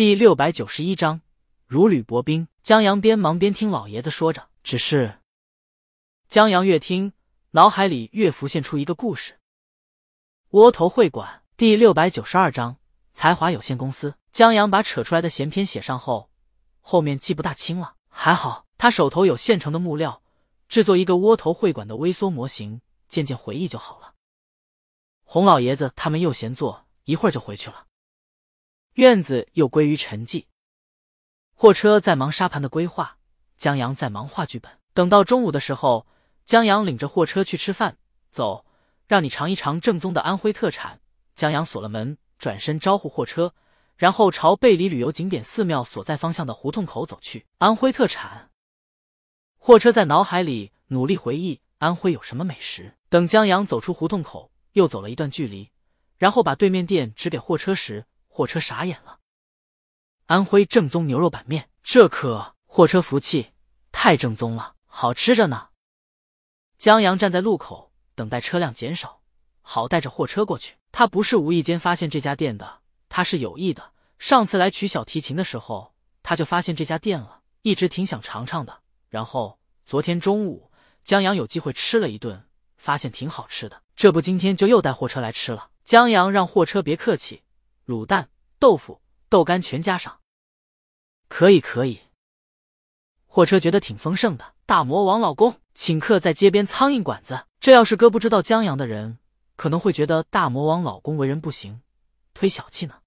第六百九十一章如履薄冰。江阳边忙边听老爷子说着，只是江阳越听，脑海里越浮现出一个故事。窝头会馆第六百九十二章才华有限公司。江阳把扯出来的闲篇写上后，后面记不大清了。还好他手头有现成的木料，制作一个窝头会馆的微缩模型，渐渐回忆就好了。洪老爷子他们又闲坐，一会儿就回去了。院子又归于沉寂，货车在忙沙盘的规划，江阳在忙画剧本。等到中午的时候，江阳领着货车去吃饭。走，让你尝一尝正宗的安徽特产。江阳锁了门，转身招呼货车，然后朝背离旅游景点寺庙所在方向的胡同口走去。安徽特产，货车在脑海里努力回忆安徽有什么美食。等江阳走出胡同口，又走了一段距离，然后把对面店指给货车时。货车傻眼了，安徽正宗牛肉板面，这可货车服气，太正宗了，好吃着呢。江阳站在路口等待车辆减少，好带着货车过去。他不是无意间发现这家店的，他是有意的。上次来取小提琴的时候，他就发现这家店了，一直挺想尝尝的。然后昨天中午，江阳有机会吃了一顿，发现挺好吃的，这不今天就又带货车来吃了。江阳让货车别客气。卤蛋、豆腐、豆干全加上，可以可以。货车觉得挺丰盛的。大魔王老公请客在街边苍蝇馆子，这要是哥不知道江阳的人，可能会觉得大魔王老公为人不行，忒小气呢。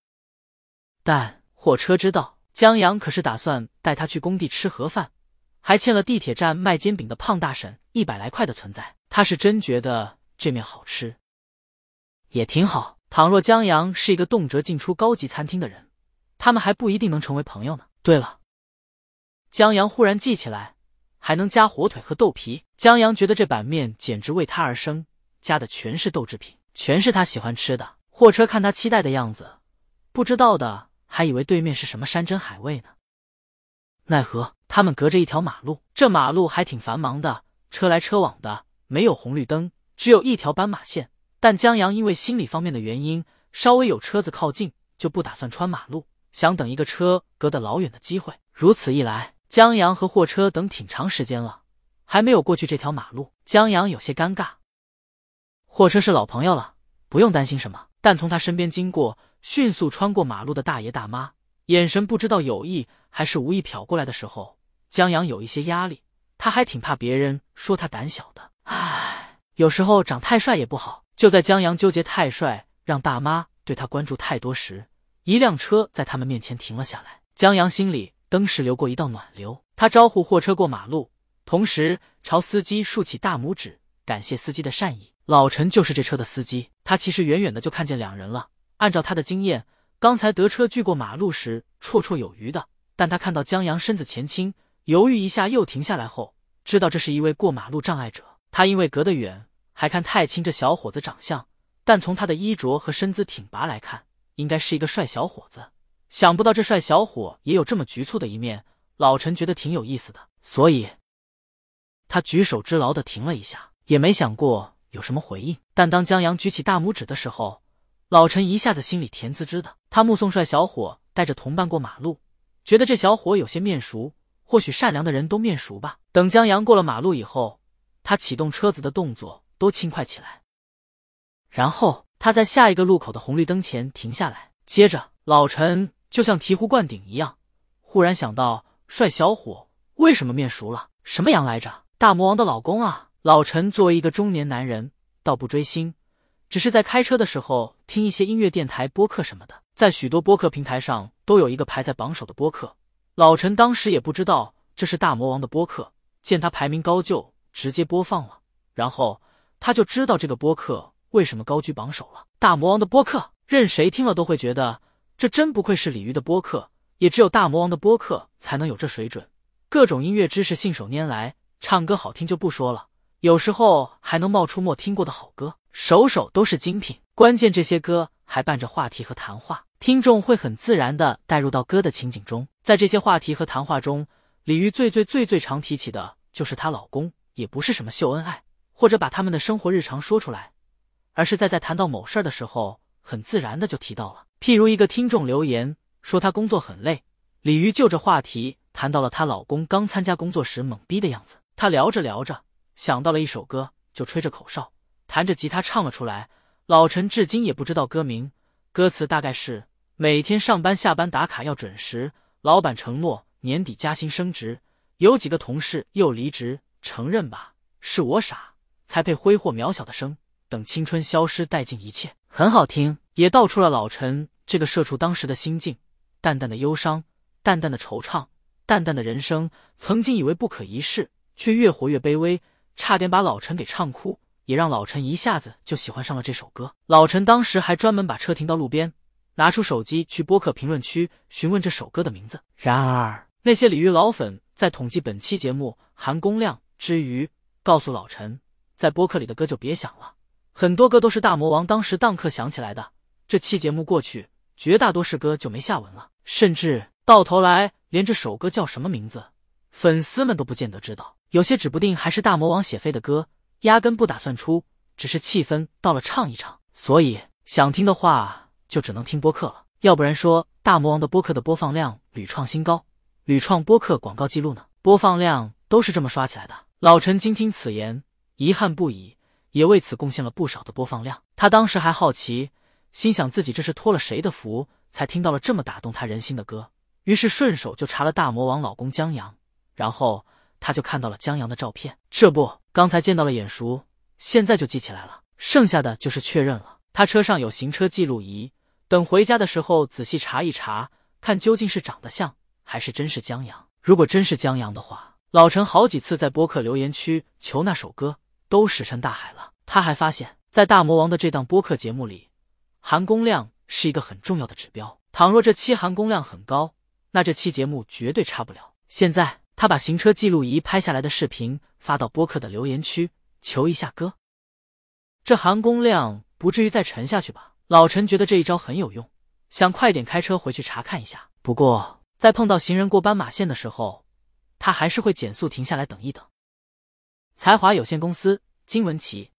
但货车知道江阳可是打算带他去工地吃盒饭，还欠了地铁站卖煎饼的胖大婶一百来块的存在。他是真觉得这面好吃，也挺好。倘若江阳是一个动辄进出高级餐厅的人，他们还不一定能成为朋友呢。对了，江阳忽然记起来，还能加火腿和豆皮。江阳觉得这板面简直为他而生，加的全是豆制品，全是他喜欢吃的。货车看他期待的样子，不知道的还以为对面是什么山珍海味呢。奈何他们隔着一条马路，这马路还挺繁忙的，车来车往的，没有红绿灯，只有一条斑马线。但江阳因为心理方面的原因，稍微有车子靠近就不打算穿马路，想等一个车隔得老远的机会。如此一来，江阳和货车等挺长时间了，还没有过去这条马路。江阳有些尴尬。货车是老朋友了，不用担心什么。但从他身边经过，迅速穿过马路的大爷大妈，眼神不知道有意还是无意瞟过来的时候，江阳有一些压力。他还挺怕别人说他胆小的。唉，有时候长太帅也不好。就在江阳纠结太帅让大妈对他关注太多时，一辆车在他们面前停了下来。江阳心里登时流过一道暖流，他招呼货车过马路，同时朝司机竖起大拇指，感谢司机的善意。老陈就是这车的司机，他其实远远的就看见两人了。按照他的经验，刚才得车距过马路时绰绰有余的，但他看到江阳身子前倾，犹豫一下又停下来后，知道这是一位过马路障碍者。他因为隔得远。还看太清这小伙子长相，但从他的衣着和身姿挺拔来看，应该是一个帅小伙子。想不到这帅小伙也有这么局促的一面，老陈觉得挺有意思的，所以他举手之劳的停了一下，也没想过有什么回应。但当江阳举起大拇指的时候，老陈一下子心里甜滋滋的。他目送帅小伙带着同伴过马路，觉得这小伙有些面熟，或许善良的人都面熟吧。等江阳过了马路以后，他启动车子的动作。都轻快起来，然后他在下一个路口的红绿灯前停下来。接着，老陈就像醍醐灌顶一样，忽然想到帅小伙为什么面熟了？什么羊来着？大魔王的老公啊！老陈作为一个中年男人，倒不追星，只是在开车的时候听一些音乐电台播客什么的，在许多播客平台上都有一个排在榜首的播客。老陈当时也不知道这是大魔王的播客，见他排名高就直接播放了，然后。他就知道这个播客为什么高居榜首了。大魔王的播客，任谁听了都会觉得这真不愧是鲤鱼的播客，也只有大魔王的播客才能有这水准。各种音乐知识信手拈来，唱歌好听就不说了，有时候还能冒出没听过的好歌，首首都是精品。关键这些歌还伴着话题和谈话，听众会很自然的带入到歌的情景中。在这些话题和谈话中，鲤鱼最最最最常提起的就是她老公，也不是什么秀恩爱。或者把他们的生活日常说出来，而是在在谈到某事儿的时候，很自然的就提到了。譬如一个听众留言说她工作很累。鲤鱼就着话题谈到了她老公刚参加工作时懵逼的样子。她聊着聊着，想到了一首歌，就吹着口哨，弹着吉他唱了出来。老陈至今也不知道歌名，歌词大概是：每天上班下班打卡要准时，老板承诺年底加薪升职，有几个同事又离职，承认吧，是我傻，才配挥霍渺小的生。等青春消失殆尽一切，很好听，也道出了老陈这个社畜当时的心境：淡淡的忧伤，淡淡的惆怅，淡淡的人生。曾经以为不可一世，却越活越卑微，差点把老陈给唱哭，也让老陈一下子就喜欢上了这首歌。老陈当时还专门把车停到路边，拿出手机去播客评论区询问这首歌的名字。然而，那些鲤鱼老粉在统计本期节目含公量之余，告诉老陈，在播客里的歌就别想了。很多歌都是大魔王当时当刻想起来的，这期节目过去，绝大多数歌就没下文了，甚至到头来连这首歌叫什么名字，粉丝们都不见得知道。有些指不定还是大魔王写飞的歌，压根不打算出，只是气氛到了唱一唱。所以想听的话，就只能听播客了。要不然说大魔王的播客的播放量屡创新高，屡创播客广告记录呢？播放量都是这么刷起来的。老陈经听此言，遗憾不已。也为此贡献了不少的播放量。他当时还好奇，心想自己这是托了谁的福，才听到了这么打动他人心的歌。于是顺手就查了大魔王老公江阳，然后他就看到了江阳的照片。这不，刚才见到了眼熟，现在就记起来了。剩下的就是确认了。他车上有行车记录仪，等回家的时候仔细查一查，看究竟是长得像，还是真是江阳。如果真是江阳的话，老陈好几次在播客留言区求那首歌。都石沉大海了。他还发现，在大魔王的这档播客节目里，含工量是一个很重要的指标。倘若这期含工量很高，那这期节目绝对差不了。现在他把行车记录仪拍下来的视频发到播客的留言区，求一下歌。这含工量不至于再沉下去吧？老陈觉得这一招很有用，想快点开车回去查看一下。不过在碰到行人过斑马线的时候，他还是会减速停下来等一等。才华有限公司，金文琪。